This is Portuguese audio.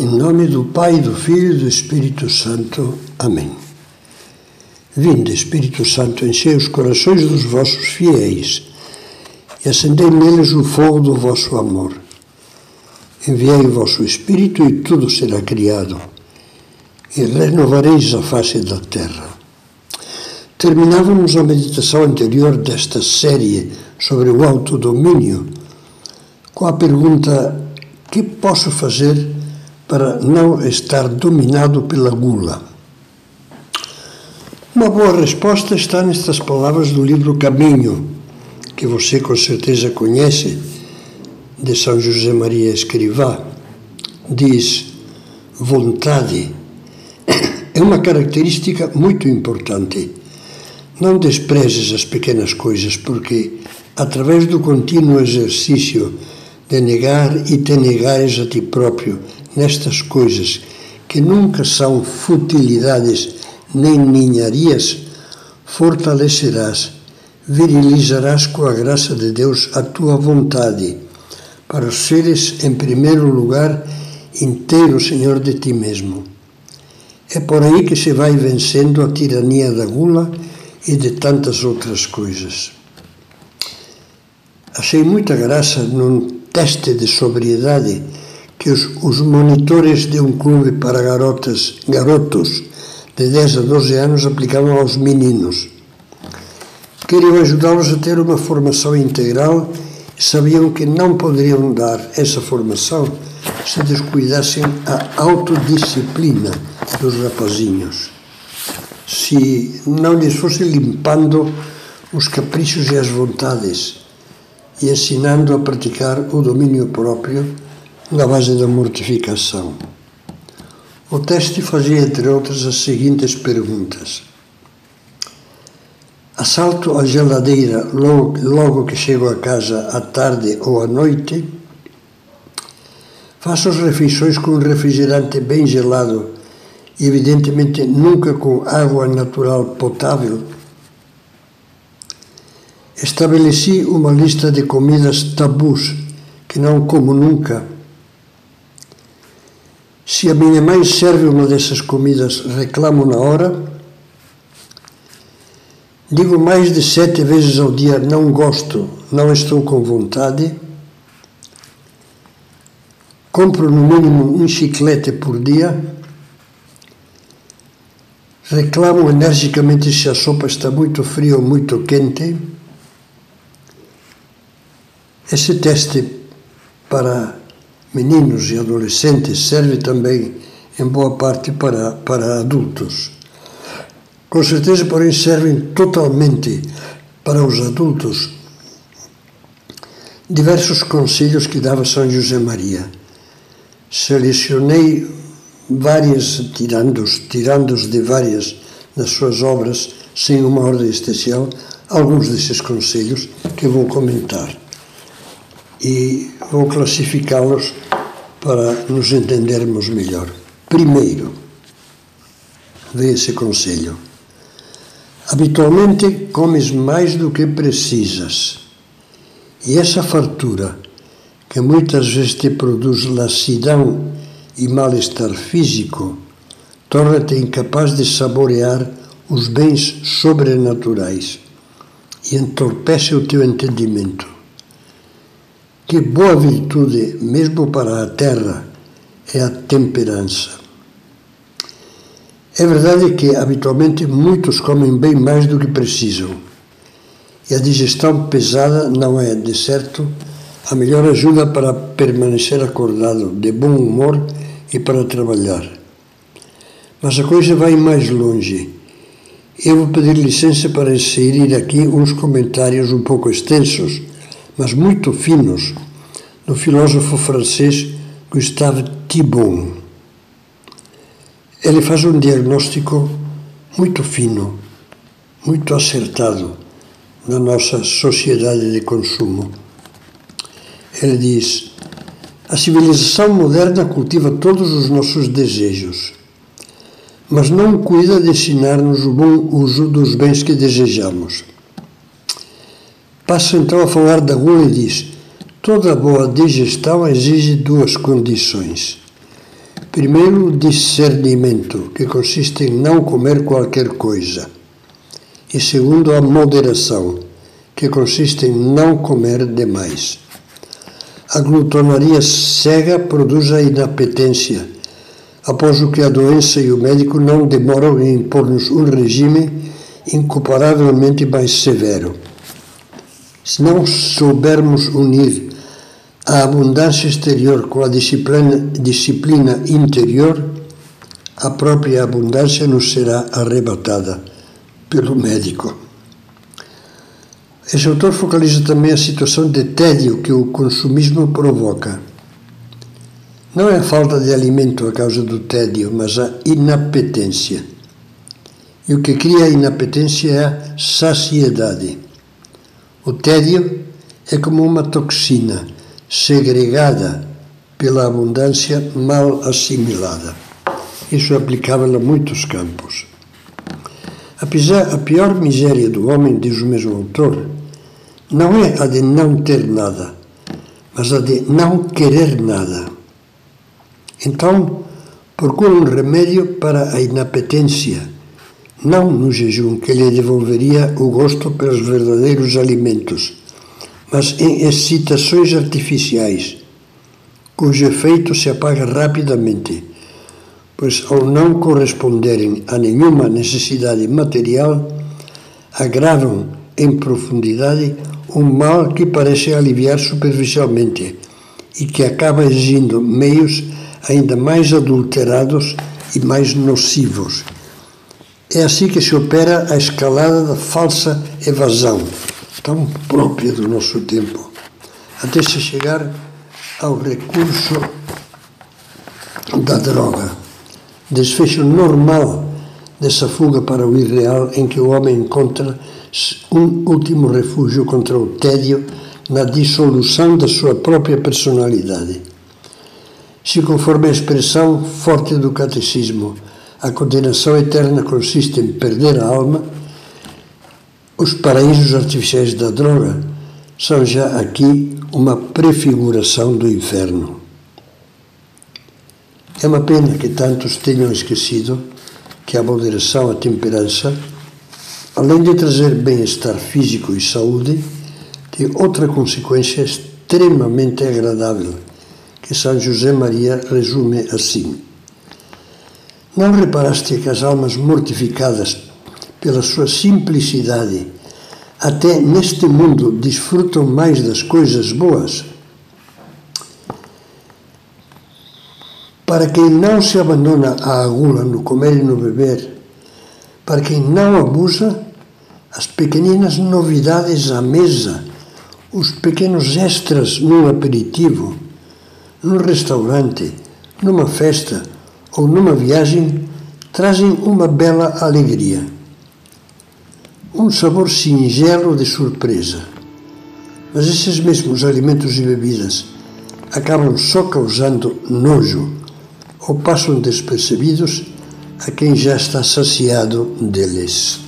Em nome do Pai, do Filho e do Espírito Santo. Amém. Vinde, Espírito Santo, enchei os corações dos vossos fiéis e acendei neles o fogo do vosso amor. Enviei o vosso Espírito e tudo será criado, e renovareis a face da terra. Terminávamos a meditação anterior desta série sobre o autodomínio com a pergunta: que posso fazer para não estar dominado pela gula? Uma boa resposta está nestas palavras do livro Caminho, que você com certeza conhece, de São José Maria Escrivá. Diz: vontade é uma característica muito importante. Não desprezes as pequenas coisas, porque, através do contínuo exercício de negar e te negares a ti próprio nestas coisas que nunca são futilidades nem ninharias, fortalecerás, virilizarás com a graça de Deus a tua vontade, para seres, em primeiro lugar, inteiro Senhor de ti mesmo. É por aí que se vai vencendo a tirania da gula e de tantas outras coisas. Achei muita graça num teste de sobriedade que os, os monitores de um clube para garotas, garotos de 10 a 12 anos aplicavam aos meninos. Queriam ajudá-los a ter uma formação integral e sabiam que não poderiam dar essa formação se descuidassem a autodisciplina dos rapazinhos. Se não lhes fosse limpando os caprichos e as vontades e ensinando a praticar o domínio próprio na base da mortificação. O teste fazia, entre outras, as seguintes perguntas. Assalto a geladeira logo, logo que chego a casa à tarde ou à noite? Faço as refeições com refrigerante bem gelado e, evidentemente, nunca com água natural potável? Estabeleci uma lista de comidas tabus que não como nunca se a minha mãe serve uma dessas comidas, reclamo na hora. Digo mais de sete vezes ao dia: não gosto, não estou com vontade. Compro no mínimo um chiclete por dia. Reclamo energicamente se a sopa está muito fria ou muito quente. Esse teste para meninos e adolescentes serve também, em boa parte, para, para adultos. Com certeza, porém, servem totalmente para os adultos diversos conselhos que dava São José Maria. Selecionei várias, tirando-os tirando de várias das suas obras, sem uma ordem especial, alguns desses conselhos que vou comentar e vou classificá-los para nos entendermos melhor. Primeiro, vê esse conselho. Habitualmente comes mais do que precisas. E essa fartura, que muitas vezes te produz lassidão e mal-estar físico, torna-te incapaz de saborear os bens sobrenaturais e entorpece o teu entendimento. Que boa virtude, mesmo para a terra, é a temperança. É verdade que habitualmente muitos comem bem mais do que precisam. E a digestão pesada não é, de certo, a melhor ajuda para permanecer acordado, de bom humor e para trabalhar. Mas a coisa vai mais longe. Eu vou pedir licença para inserir aqui uns comentários um pouco extensos mas muito finos, do filósofo francês Gustave Thibon. Ele faz um diagnóstico muito fino, muito acertado na nossa sociedade de consumo. Ele diz: a civilização moderna cultiva todos os nossos desejos, mas não cuida de ensinar-nos o bom uso dos bens que desejamos. Passa então a falar da gula e diz: toda boa digestão exige duas condições. Primeiro, discernimento, que consiste em não comer qualquer coisa. E segundo, a moderação, que consiste em não comer demais. A glutonaria cega produz a inapetência, após o que a doença e o médico não demoram em impor-nos um regime incomparavelmente mais severo. Se não soubermos unir a abundância exterior com a disciplina, disciplina interior, a própria abundância nos será arrebatada pelo médico. Esse autor focaliza também a situação de tédio que o consumismo provoca. Não é a falta de alimento a causa do tédio, mas a inapetência. E o que cria a inapetência é a saciedade. O tédio é como uma toxina segregada pela abundância mal assimilada. Isso é aplicável a muitos campos. Apesar a pior miséria do homem, diz o mesmo autor, não é a de não ter nada, mas a de não querer nada. Então, procura um remédio para a inapetência, não no jejum que lhe devolveria o gosto pelos verdadeiros alimentos, mas em excitações artificiais, cujo efeito se apaga rapidamente pois ao não corresponderem a nenhuma necessidade material, agravam em profundidade um mal que parece aliviar superficialmente e que acaba exigindo meios ainda mais adulterados e mais nocivos. É assim que se opera a escalada da falsa evasão, tão própria do nosso tempo, até se chegar ao recurso da droga desfecho normal dessa fuga para o irreal em que o homem encontra um último refúgio contra o tédio na dissolução da sua própria personalidade. Se, conforme a expressão forte do catecismo, a condenação eterna consiste em perder a alma, os paraísos artificiais da droga são já aqui uma prefiguração do inferno. É uma pena que tantos tenham esquecido que a moderação, a temperança, além de trazer bem-estar físico e saúde, tem outra consequência extremamente agradável, que São José Maria resume assim. Não reparaste que as almas mortificadas pela sua simplicidade, até neste mundo desfrutam mais das coisas boas? Para quem não se abandona à gula no comer e no beber, para quem não abusa, as pequeninas novidades à mesa, os pequenos extras num aperitivo, num restaurante, numa festa ou numa viagem, trazem uma bela alegria. Um sabor singelo de surpresa. Mas esses mesmos alimentos e bebidas acabam só causando nojo ou passam despercebidos a quem já está saciado deles.